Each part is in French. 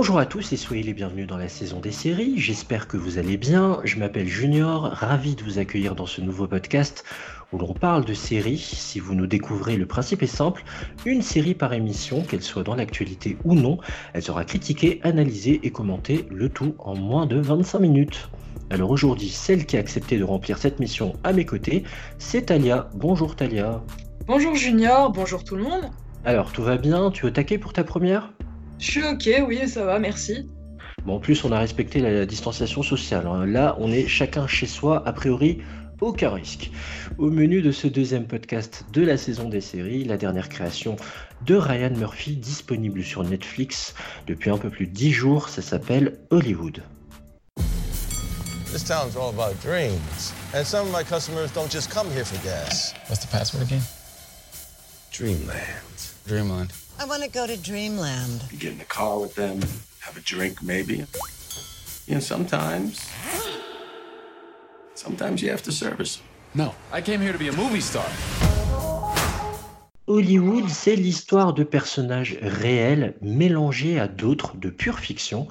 Bonjour à tous et soyez les bienvenus dans la saison des séries. J'espère que vous allez bien. Je m'appelle Junior, ravi de vous accueillir dans ce nouveau podcast où l'on parle de séries. Si vous nous découvrez, le principe est simple une série par émission, qu'elle soit dans l'actualité ou non, elle sera critiquée, analysée et commentée, le tout en moins de 25 minutes. Alors aujourd'hui, celle qui a accepté de remplir cette mission à mes côtés, c'est Talia. Bonjour Talia. Bonjour Junior, bonjour tout le monde. Alors, tout va bien? Tu es au taquet pour ta première? Je suis ok, oui, ça va, merci. Bon, en plus, on a respecté la distanciation sociale. hein. Là, on est chacun chez soi, a priori, aucun risque. Au menu de ce deuxième podcast de la saison des séries, la dernière création de Ryan Murphy, disponible sur Netflix depuis un peu plus de 10 jours, ça s'appelle Hollywood. This town's all about dreams. And some of my customers don't just come here for gas. What's the password again? Dreamland. Dreamland. I want to go to Dreamland. You get in the car with them, have a drink maybe. And sometimes, sometimes you have to service them. No, I came here to be a movie star. Hollywood, c'est l'histoire de personnages réels mélangés à d'autres de pure fiction.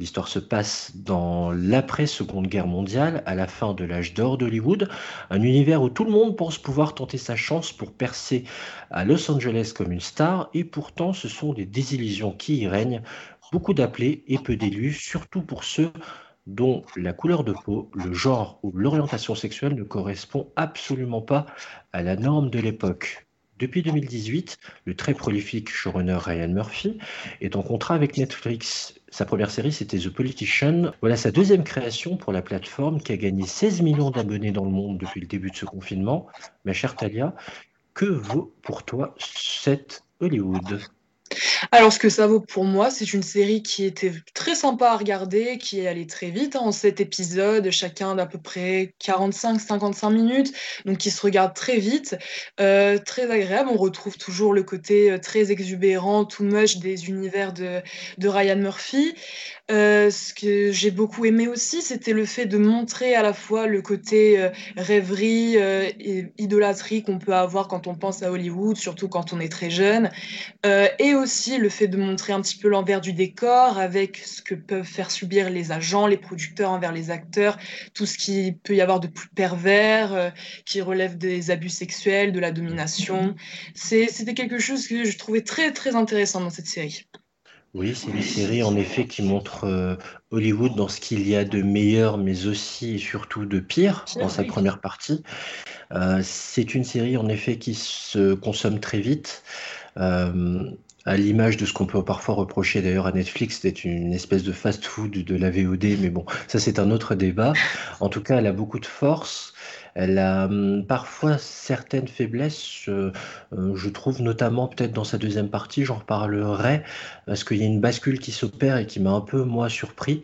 L'histoire se passe dans l'après-seconde guerre mondiale, à la fin de l'âge d'or d'Hollywood, un univers où tout le monde pense pouvoir tenter sa chance pour percer à Los Angeles comme une star, et pourtant ce sont des désillusions qui y règnent, beaucoup d'appelés et peu d'élus, surtout pour ceux dont la couleur de peau, le genre ou l'orientation sexuelle ne correspond absolument pas à la norme de l'époque. Depuis 2018, le très prolifique showrunner Ryan Murphy est en contrat avec Netflix. Sa première série, c'était The Politician. Voilà sa deuxième création pour la plateforme qui a gagné 16 millions d'abonnés dans le monde depuis le début de ce confinement. Ma chère Talia, que vaut pour toi cette Hollywood? Alors, ce que ça vaut pour moi, c'est une série qui était très sympa à regarder, qui est allée très vite, hein, en 7 épisodes, chacun d'à peu près 45-55 minutes, donc qui se regarde très vite, euh, très agréable. On retrouve toujours le côté euh, très exubérant, too much des univers de Ryan Murphy. Euh, ce que j'ai beaucoup aimé aussi, c'était le fait de montrer à la fois le côté euh, rêverie euh, et idolâtrie qu'on peut avoir quand on pense à Hollywood, surtout quand on est très jeune, et aussi le fait de montrer un petit peu l'envers du décor avec ce que peuvent faire subir les agents, les producteurs envers les acteurs, tout ce qui peut y avoir de plus pervers, qui relève des abus sexuels, de la domination. C'était quelque chose que je trouvais très très intéressant dans cette série. Oui, c'est une série en effet qui montre euh, Hollywood dans ce qu'il y a de meilleur, mais aussi et surtout de pire dans sa première partie. Euh, c'est une série en effet qui se consomme très vite, euh, à l'image de ce qu'on peut parfois reprocher d'ailleurs à Netflix, d'être une espèce de fast-food de la VOD, mais bon, ça c'est un autre débat. En tout cas, elle a beaucoup de force. Elle a hum, parfois certaines faiblesses, euh, euh, je trouve notamment peut-être dans sa deuxième partie, j'en reparlerai, parce qu'il y a une bascule qui s'opère et qui m'a un peu moi surpris.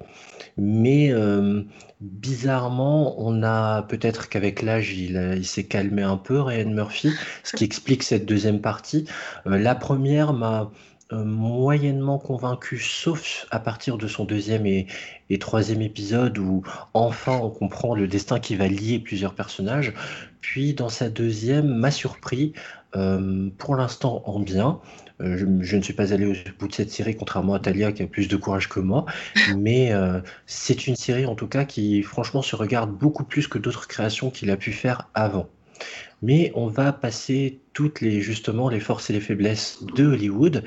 Mais euh, bizarrement, on a peut-être qu'avec l'âge, il, a- il s'est calmé un peu, Ryan Murphy, ce qui explique cette deuxième partie. Euh, la première m'a euh, moyennement convaincu, sauf à partir de son deuxième et, troisième épisode où enfin on comprend le destin qui va lier plusieurs personnages. Puis dans sa deuxième, m'a surpris, euh, pour l'instant en bien. Euh, je, je ne suis pas allé au bout de cette série, contrairement à Talia qui a plus de courage que moi, mais c'est une série en tout cas qui franchement se regarde beaucoup plus que d'autres créations qu'il a pu faire avant. Mais on va passer toutes les justement les forces et les faiblesses de Hollywood,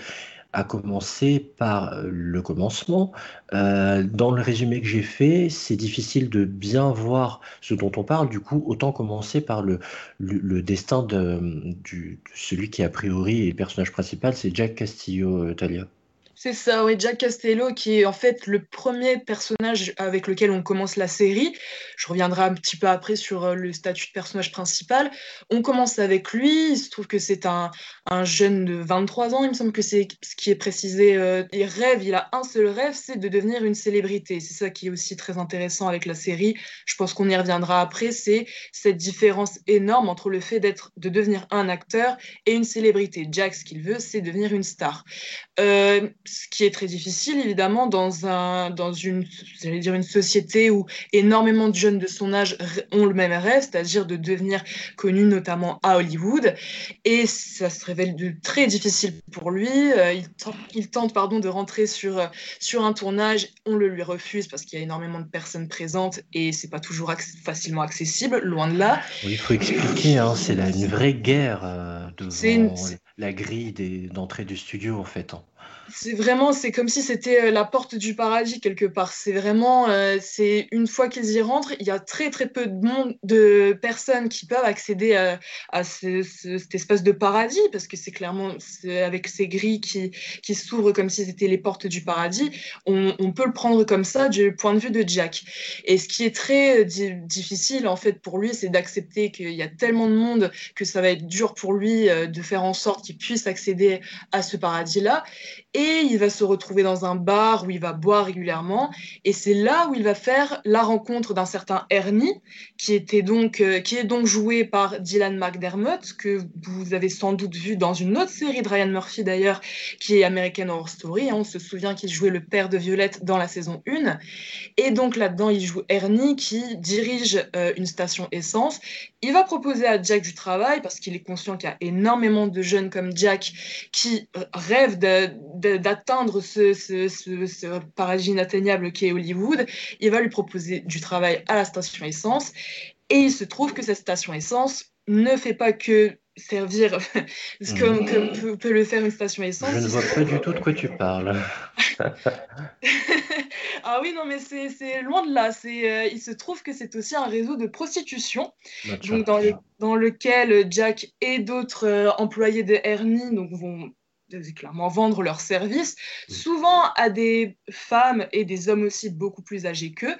à commencer par euh, le commencement. Euh, dans le résumé que j'ai fait, c'est difficile de bien voir ce dont on parle. Du coup, autant commencer par le, le, destin de, celui qui a priori est le personnage principal, c'est Jack Castillo, euh. C'est ça, oui, Jack Castello, qui est en fait le premier personnage avec lequel on commence la série. Je reviendrai un petit peu après sur euh, le statut de personnage principal. On commence avec lui, il se trouve que c'est un, un, jeune de 23 ans, il me semble que c'est ce qui est précisé. Euh, il rêve, il a un seul rêve, c'est de devenir une célébrité. C'est ça qui est aussi très intéressant avec la série. Je pense qu'on y reviendra après, c'est cette différence énorme entre le fait d'être, de devenir un acteur et une célébrité. Jack, ce qu'il veut, c'est devenir une star. Euh, ce qui est très difficile, évidemment, dans, un, dans une, dire une société où énormément de jeunes de son âge ont le même rêve, c'est-à-dire de devenir connus, notamment à Hollywood. Et ça se révèle de, très difficile pour lui. Euh, il, tente, il, tente pardon, de rentrer sur, sur un tournage, on le lui refuse parce qu'il y a énormément de personnes présentes et c'est pas toujours ac facilement accessible, loin de là. Oui, il faut expliquer, hein, c'est une vraie guerre euh, devant une... la grille d'entrée du studio, en fait. Hein. C'est vraiment, c'est comme si c'était euh, la porte du paradis quelque part. C'est vraiment, euh, c'est une fois qu'ils y rentrent, il y a très très peu de monde, de personnes qui peuvent accéder à, à ce, ce, cet espace de paradis parce que c'est clairement avec ces grilles qui, qui s'ouvrent comme si c'était les portes du paradis. On, peut le prendre comme ça du point de vue de Jack. Et ce qui est très di difficile en fait pour lui, c'est d'accepter qu'il y a tellement de monde que ça va être dur pour lui euh, de faire en sorte qu'il puisse accéder à ce paradis-là et il va se retrouver dans un bar où il va boire régulièrement. Et c'est là où il va faire la rencontre d'un certain Ernie qui était donc euh, qui est donc joué par Dylan McDermott que vous avez sans doute vu dans une autre série de Ryan Murphy d'ailleurs qui est American Horror Story. On se souvient qu'il jouait le père de Violette dans la saison 1 et donc là-dedans il joue Ernie qui dirige euh, une station essence. Il va proposer à Jack du travail parce qu'il est conscient qu'il y a énormément de jeunes comme Jack qui euh, rêvent d'atteindre ce, ce, ce, ce, paradis inatteignable qui est Hollywood. Il va lui proposer du travail à la station essence. Et il se trouve que cette station essence ne fait pas que servir comme, comme peut, peut, le faire une station essence. Je ne vois pas du tout de quoi tu parles. ah oui, non, mais c'est loin de là. Euh, il se trouve que c'est aussi un réseau de prostitution, donc dans, le, dans, lequel Jack et d'autres euh, employés de Ernie donc, vont clairement vendre leurs services, souvent à des femmes et des hommes aussi beaucoup plus âgés qu'eux.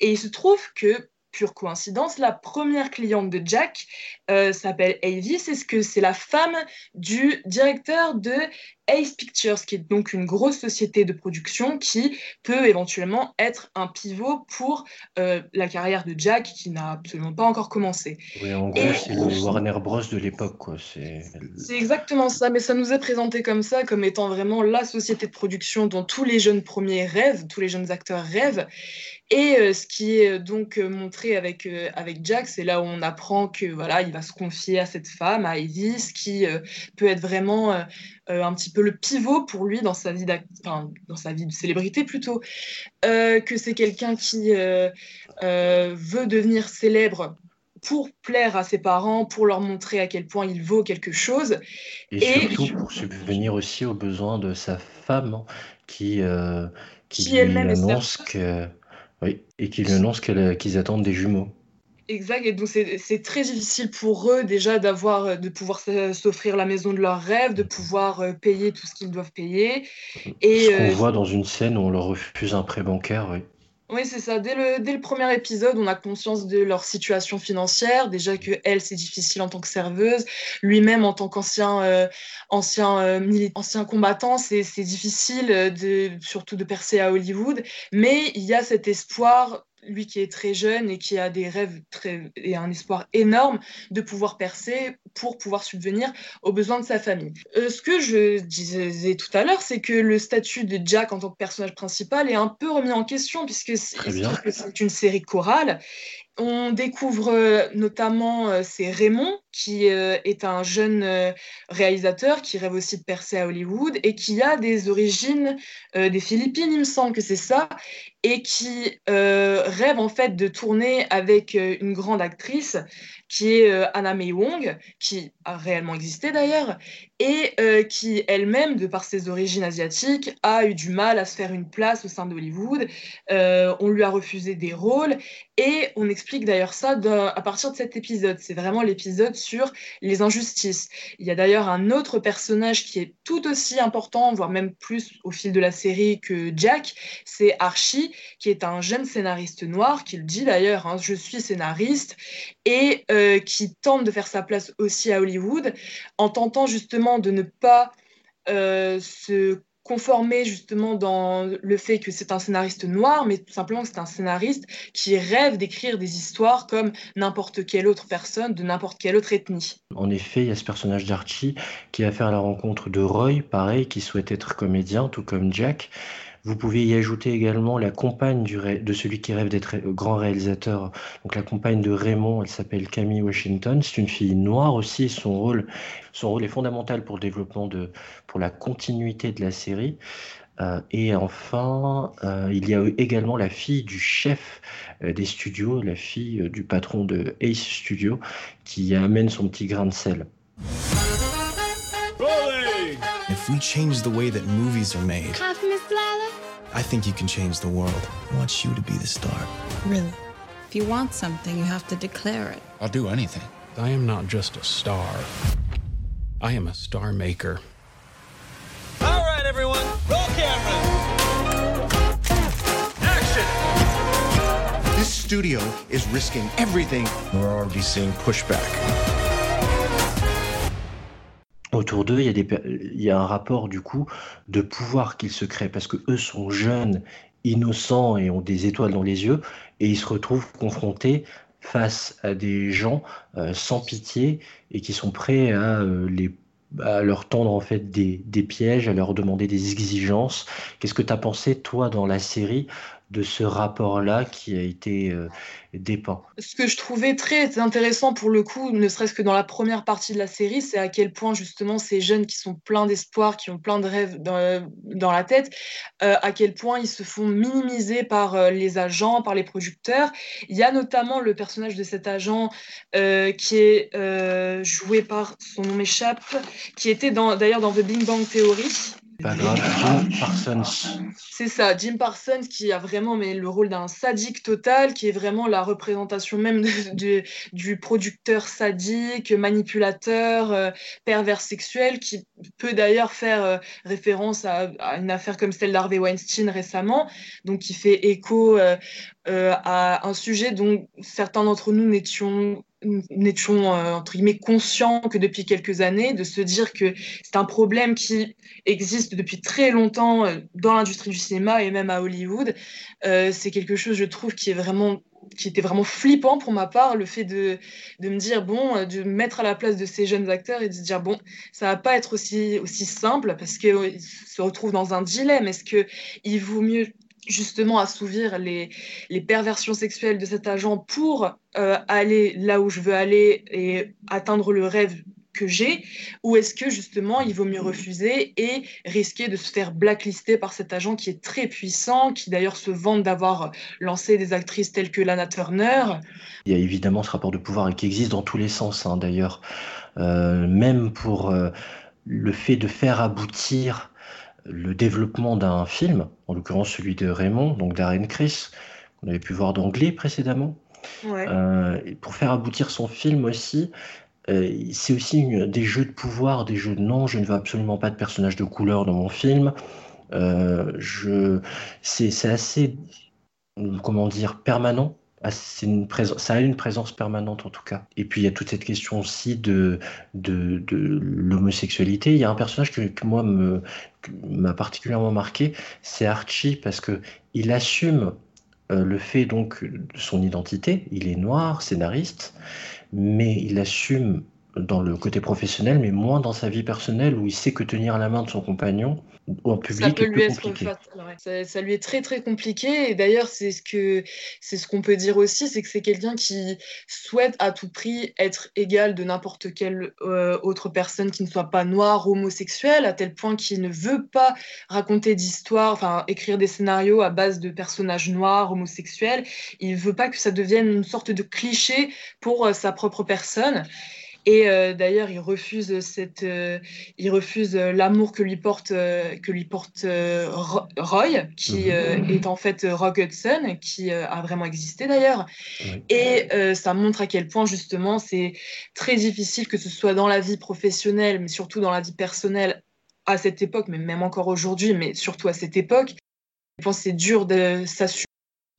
Et il se trouve que pure coïncidence, la première cliente de Jack euh, s'appelle Avis, c'est ce que c'est la femme du directeur de Ace Pictures, qui est donc une grosse société de production qui peut éventuellement être un pivot pour euh, la carrière de Jack, qui n'a absolument pas encore commencé. Oui, en gros, c'est le Warner Bros de l'époque. C'est exactement ça, mais ça nous est présenté comme ça, comme étant vraiment la société de production dont tous les jeunes premiers rêvent, tous les jeunes acteurs rêvent. Et euh, ce qui est euh, donc montré avec, euh, avec Jack, c'est là où on apprend que voilà, il va se confier à cette femme, à Evis, qui peut être vraiment euh, un petit peu le pivot pour lui dans sa vie, enfin, dans sa vie de célébrité plutôt, que c'est quelqu'un qui veut devenir célèbre pour plaire à ses parents, pour leur montrer à quel point il vaut quelque chose. Et, et surtout pour subvenir aussi aux besoins de sa femme hein, qui, qui, qui lui annonce que oui, et qui lui annoncent qu'ils attendent des jumeaux. Exact, et donc c'est très difficile pour eux déjà d'avoir, de pouvoir s'offrir la maison de leurs rêves, de pouvoir payer tout ce qu'ils doivent payer. Et, ce qu'on euh, voit dans une scène où on leur refuse un prêt bancaire, oui. Oui, c'est ça. Dès le, dès le premier épisode, on a conscience de leur situation financière. Déjà que elle, c'est difficile en tant que serveuse. Lui-même, en tant qu'ancien euh, ancien, euh, ancien combattant, c'est difficile, de, surtout de percer à Hollywood. Mais il y a cet espoir lui qui est très jeune et qui a des rêves très, et un espoir énorme de pouvoir percer pour pouvoir subvenir aux besoins de sa famille. Euh, ce que je disais tout à l'heure, c'est que le statut de Jack en tant que personnage principal est un peu remis en question puisque c'est une série chorale on découvre euh, notamment euh, c'est Raymond qui euh, est un jeune réalisateur qui rêve aussi de percer à Hollywood et qui a des origines des Philippines, il me semble que c'est ça, et qui rêve en fait de tourner avec une grande actrice qui est Anna May Wong, qui réellement existé d'ailleurs, et euh, qui elle-même, de par ses origines asiatiques, a eu du mal à se faire une place au sein d'Hollywood. Euh, on lui a refusé des rôles et on explique d'ailleurs ça à partir de cet épisode. C'est vraiment l'épisode sur les injustices. Il y a d'ailleurs un autre personnage qui est tout aussi important, voire même plus au fil de la série que Jack, c'est Archie, qui est un jeune scénariste noir, qui le dit d'ailleurs, hein, je suis scénariste, et euh, qui tente de faire sa place aussi à Hollywood, en tentant justement de ne pas euh, se conformer justement dans le fait que c'est un scénariste noir, mais tout simplement que c'est un scénariste qui rêve d'écrire des histoires comme n'importe quelle autre personne de n'importe quelle autre ethnie. En effet, il y a ce personnage d'Archie qui va faire la rencontre de Roy, pareil, qui souhaite être comédien, tout comme Jack, vous pouvez y ajouter également la compagne de celui qui rêve d'être grand réalisateur. Donc la compagne de Raymond, elle s'appelle Camille Washington. C'est une fille noire aussi. Son rôle, son rôle est fondamental pour le développement de, pour la continuité de la série. Euh, et enfin, euh, il y a également la fille du chef euh, des studios, la fille du patron de Ace Studio, qui amène son petit grain de sel. If we change the way that movies are made, I think you can change the world. I want you to be the star. Really? If you want something, you have to declare it. I'll do anything. I am not just a star. I am a star maker. All right, everyone, roll cameras. Action! This studio is risking everything. We're already seeing pushback. Autour d'eux, il, y a un rapport du coup de pouvoir qu'ils se créent parce que eux sont jeunes, innocents et ont des étoiles dans les yeux et ils se retrouvent confrontés face à des gens euh, sans pitié et qui sont prêts à euh, les à leur tendre en fait des, des, pièges, à leur demander des exigences. Qu'est-ce que tu as pensé, toi, dans la série, de ce rapport-là qui a été euh, dépeint. Ce que je trouvais très intéressant pour le coup, ne serait-ce que dans la première partie de la série, c'est à quel point justement ces jeunes qui sont pleins d'espoir, qui ont plein de rêves dans, dans la tête, euh, à quel point ils se font minimiser par euh, les agents, par les producteurs. Il y a notamment le personnage de cet agent qui est joué par, son nom m'échappe, qui était d'ailleurs dans, dans The Big Bang Theory. Pas grave, Jim Parsons. C'est ça, Jim Parsons qui a vraiment mais, le rôle d'un sadique total, qui est vraiment la représentation même du producteur sadique, manipulateur, euh, pervers sexuel, qui peut d'ailleurs faire euh, référence à, une affaire comme celle d'Harvey Weinstein récemment, donc qui fait écho euh, à un sujet dont certains d'entre nous n'étions n'étions euh, entre guillemets conscients que depuis quelques années, de se dire que c'est un problème qui existe depuis très longtemps euh, dans l'industrie du cinéma et même à Hollywood. Euh, c'est quelque chose, je trouve, qui est vraiment qui était vraiment flippant pour ma part, le fait de, de me dire, bon, de me mettre à la place de ces jeunes acteurs et de se dire, bon, ça va pas être aussi, aussi simple parce qu'ils se retrouvent dans un dilemme. Est-ce qu'il vaut mieux justement assouvir les, les, perversions sexuelles de cet agent pour euh, aller là où je veux aller et atteindre le rêve que j'ai ou est-ce que justement il vaut mieux refuser et risquer de se faire blacklister par cet agent qui est très puissant, qui d'ailleurs se vante d'avoir lancé des actrices telles que Lana Turner? Il y a évidemment ce rapport de pouvoir qui existe dans tous les sens hein, d'ailleurs, euh, même pour euh, le fait de faire aboutir le développement d'un film, en l'occurrence celui de Raymond, donc Darren Chris, qu'on avait pu voir d'anglais précédemment. Euh, pour faire aboutir son film aussi, euh, c'est aussi des jeux de pouvoir, des jeux de non, je ne veux absolument pas de personnage de couleur dans mon film. Euh, je, c'est assez, comment dire, permanent ah, une ça a une présence permanente en tout cas. Et puis il y a toute cette question aussi de, de, de l'homosexualité. Il y a un personnage que, m'a particulièrement marqué, c'est Archie parce que il assume euh, le fait donc de son identité. Il est noir, scénariste, mais il assume dans le côté professionnel, mais moins dans sa vie personnelle où il sait que tenir la main de son compagnon en public est plus compliqué. Ça, lui est très très compliqué et d'ailleurs c'est ce que c'est ce qu'on peut dire aussi, c'est que c'est quelqu'un qui souhaite à tout prix être égal de n'importe quelle euh, autre personne qui ne soit pas noire, homosexuelle, à tel point qu'il ne veut pas raconter d'histoire, enfin écrire des scénarios à base de personnages noirs, homosexuels. Il veut pas que ça devienne une sorte de cliché pour euh, sa propre personne. Et euh, d'ailleurs, il refuse cette, euh, il refuse l'amour que lui porte, que lui porte Roy, qui mhm. est en fait Rock Hudson, qui a vraiment existé d'ailleurs. Et ça montre à quel point justement c'est très difficile que ce soit dans la vie professionnelle, mais surtout dans la vie personnelle à cette époque, mais même encore aujourd'hui, mais surtout à cette époque. Je pense que c'est dur de s'assumer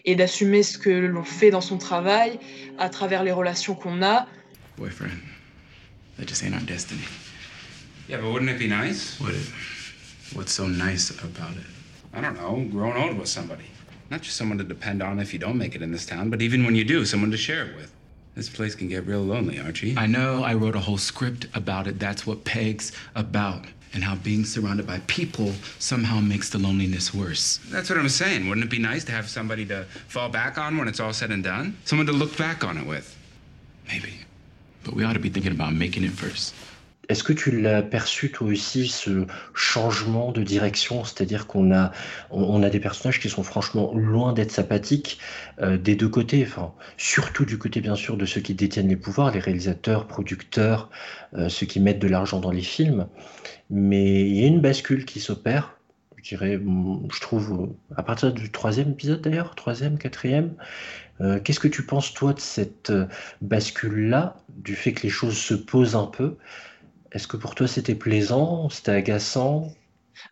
et d'assumer ce que l'on fait dans son travail à travers les relations qu'on a. Boyfriend, that just ain't our destiny. Yeah, but wouldn't it be nice? Would it? What's so nice about it? I don't know, growing old with somebody. Not just someone to depend on if you don't make it in this town, but even when you do, someone to share it with. This place can get real lonely, Archie. I know I wrote a whole script about it. That's what Peg's about and how being surrounded by people somehow makes the loneliness worse. That's what I'm saying. Wouldn't it be nice to have somebody to fall back on when it's all said and done? Someone to look back on it with. Maybe. But we ought to be thinking about making it first. Est-ce que tu l'as perçu toi aussi ce changement de direction, c'est-à-dire qu'on a on, a des personnages qui sont franchement loin d'être sympathiques euh, des deux côtés, enfin surtout du côté bien sûr de ceux qui détiennent les pouvoirs, les réalisateurs, producteurs, euh, ceux qui mettent de l'argent dans les films, mais il y a une bascule qui s'opère. Je dirais, je trouve à partir du troisième épisode d'ailleurs, troisième, quatrième. Euh, qu'est-ce que tu penses toi de cette bascule-là, du fait que les choses se posent un peu? Est-ce que pour toi c'était plaisant, c'était agaçant?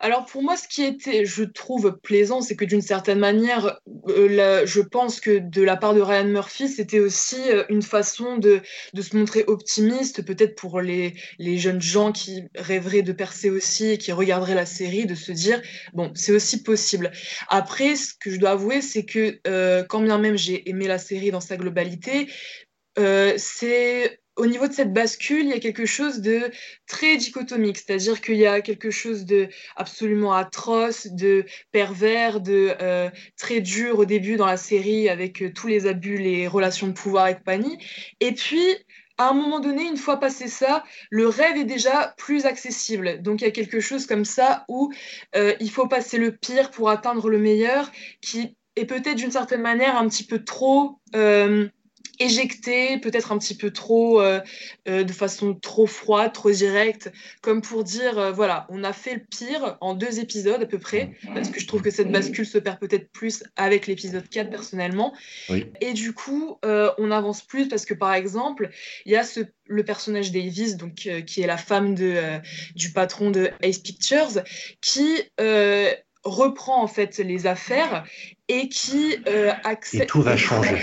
Alors pour moi, ce qui était, je trouve, plaisant, c'est que d'une certaine manière, euh, je pense que de la part de Ryan Murphy, c'était aussi euh, une façon de, se montrer optimiste, peut-être pour les, jeunes gens qui rêveraient de percer aussi et qui regarderaient la série, de se dire, bon, c'est aussi possible. Après, ce que je dois avouer, c'est que euh, quand bien même j'ai aimé la série dans sa globalité, c'est au niveau de cette bascule, il y a quelque chose de très dichotomique, c'est-à-dire qu'il y a quelque chose de absolument atroce, de pervers, de euh, très dur au début dans la série avec euh, tous les abus, les relations de pouvoir et compagnie. Et puis, à un moment donné, une fois passé ça, le rêve est déjà plus accessible. Donc il y a quelque chose comme ça où euh, il faut passer le pire pour atteindre le meilleur, qui est peut-être d'une certaine manière un petit peu trop éjecté, peut-être un petit peu trop, euh, euh, de façon trop froide, trop directe, comme pour dire, euh, voilà, on a fait le pire en deux épisodes à peu près, parce que je trouve que cette bascule se perd peut-être plus avec l'épisode 4 personnellement. Et du coup, on avance plus parce que, par exemple, il y a ce, le personnage d'Avis, donc, qui est la femme de, du patron de Ace Pictures, qui reprend en fait les affaires et qui euh, accepte. Et tout va changer.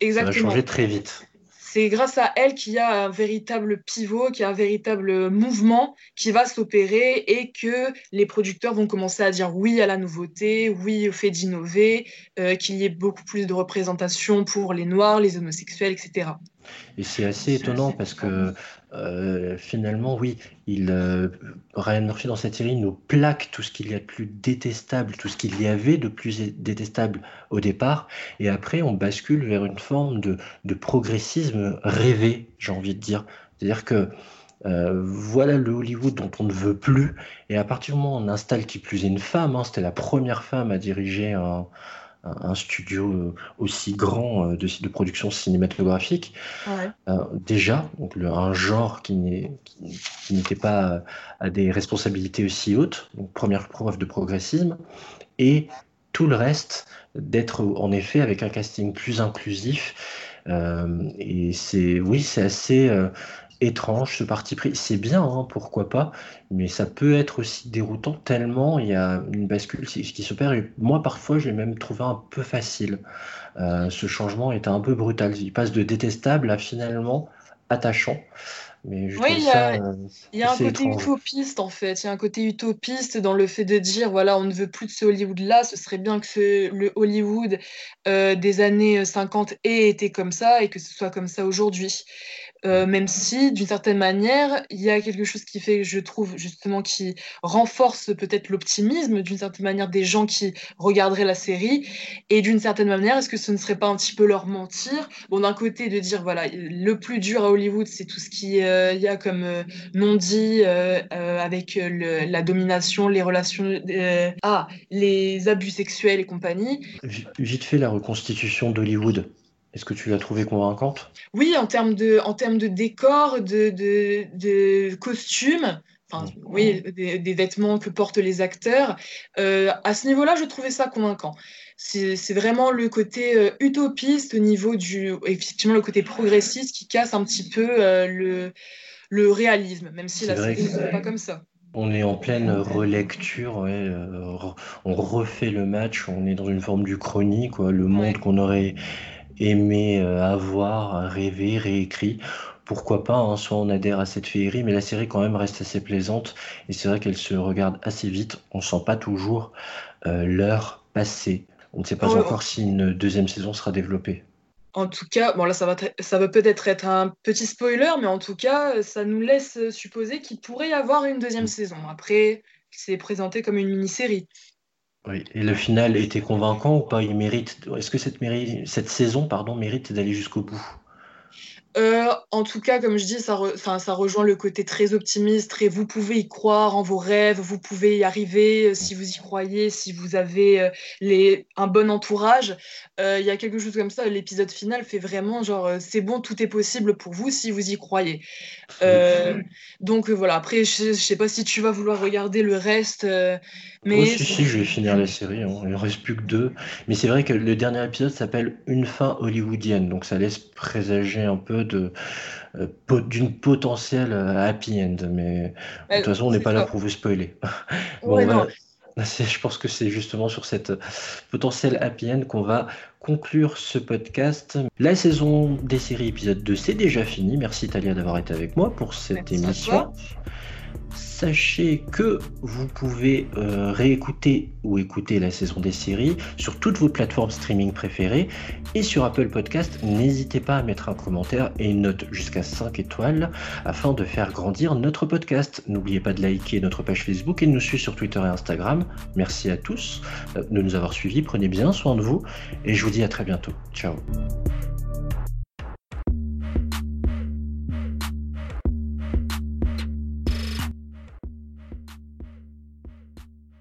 Exactement. Ça va changer très vite. C'est grâce à elle qu'il y a un véritable pivot, qu'il y a un véritable mouvement qui va s'opérer et que les producteurs vont commencer à dire oui à la nouveauté, oui au fait d'innover, euh, qu'il y ait beaucoup plus de représentation pour les noirs, les homosexuels, etc. Et c'est assez étonnant parce que euh, finalement, oui, euh, Ryan Murphy dans cette série nous plaque tout ce qu'il y a de plus détestable, tout ce qu'il y avait de plus détestable au départ, et après on bascule vers une forme de, progressisme rêvé, j'ai envie de dire. C'est-à-dire que euh, voilà le Hollywood dont on ne veut plus, et à partir du moment où on installe qui plus est une femme, hein, c'était la première femme à diriger un, un studio euh, aussi grand euh, de, de production cinématographique. Euh, déjà, donc un genre qui n'était pas à des responsabilités aussi hautes, donc première preuve de progressisme, et tout le reste d'être en effet avec un casting plus inclusif. et c'est oui, c'est assez étrange ce parti pris. C'est bien, hein, pourquoi pas, mais ça peut être aussi déroutant tellement il y a une bascule qui, s'opère. Moi, parfois, je l'ai même trouvé un peu facile. Euh, ce changement était un peu brutal. Il passe de détestable à finalement attachant. Mais oui, il y a, euh, y a un côté utopiste en fait. Il y a un côté utopiste dans le fait de dire voilà, on ne veut plus de ce Hollywood-là. Ce serait bien que ce, le Hollywood euh, des années 50 ait été comme ça et que ce soit comme ça aujourd'hui. Euh, même si, d'une certaine manière, il y a quelque chose qui fait, je trouve, justement, qui renforce peut-être l'optimisme, d'une certaine manière, des gens qui regarderaient la série. Et d'une certaine manière, est-ce que ce ne serait pas un petit peu leur mentir? Bon, d'un côté, de dire, voilà, le plus dur à Hollywood, c'est tout ce qu'il euh, y a comme euh, non-dit avec la domination, les relations, ah, les abus sexuels et compagnie. Vite fait, la reconstitution d'Hollywood Est-ce que tu l'as trouvée convaincante? Oui, en termes de, en termes de décor, de, de, de costumes, enfin, oui, des, vêtements que portent les acteurs. Euh, à ce niveau-là, je trouvais ça convaincant. C'est vraiment le côté euh, utopiste au niveau du, effectivement, le côté progressiste qui casse un petit peu euh, le, le réalisme, même si la série n'est pas comme ça. On est en pleine relecture, on refait le match, on est dans une forme du chronique, le monde qu'on aurait aimé avoir, rêver, réécrit pourquoi pas, hein, soit on adhère à cette féerie, mais la série quand même reste assez plaisante, et c'est vrai qu'elle se regarde assez vite, on sent pas toujours euh, l'heure passer. On ne sait pas encore si une deuxième saison sera développée. En tout cas, bon là ça va, ça va peut-être être un petit spoiler, mais en tout cas ça nous laisse supposer qu'il pourrait y avoir une deuxième mm. saison. Après, c'est présenté comme une mini-série. Oui, et le final était convaincant ou pas? Il mérite. Est-ce que cette, saison, pardon, mérite d'aller jusqu'au bout? Euh, en tout cas, comme je dis, ça, ça rejoint le côté très optimiste, très vous pouvez y croire en vos rêves, vous pouvez y arriver euh, si vous y croyez, si vous avez euh, les, un bon entourage. Il y a quelque chose comme ça, l'épisode final fait vraiment genre c'est bon, tout est possible pour vous si vous y croyez. donc voilà, après, je, ne sais pas si tu vas vouloir regarder le reste. mais si, si, je vais finir la série, hein. il ne reste plus que deux. Mais c'est vrai que le dernier épisode s'appelle Une fin hollywoodienne, donc ça laisse présager un peu de euh, d'une potentielle euh, happy end. Mais de toute façon, on n'est pas là pour vous spoiler. bon, je pense que c'est justement sur cette potentielle happy end qu'on va conclure ce podcast. La saison des séries épisode 2, c'est déjà fini. Merci Talia d'avoir été avec moi pour cette émission sachez que vous pouvez euh, réécouter ou écouter la saison des séries sur toutes vos plateformes streaming préférées et sur Apple Podcast. N'hésitez pas à mettre un commentaire et une note jusqu'à 5 étoiles afin de faire grandir notre podcast. N'oubliez pas de liker notre page Facebook et de nous suivre sur Twitter et Instagram. Merci à tous euh, de nous avoir suivis. Prenez bien soin de vous et je vous dis à très bientôt. Ciao.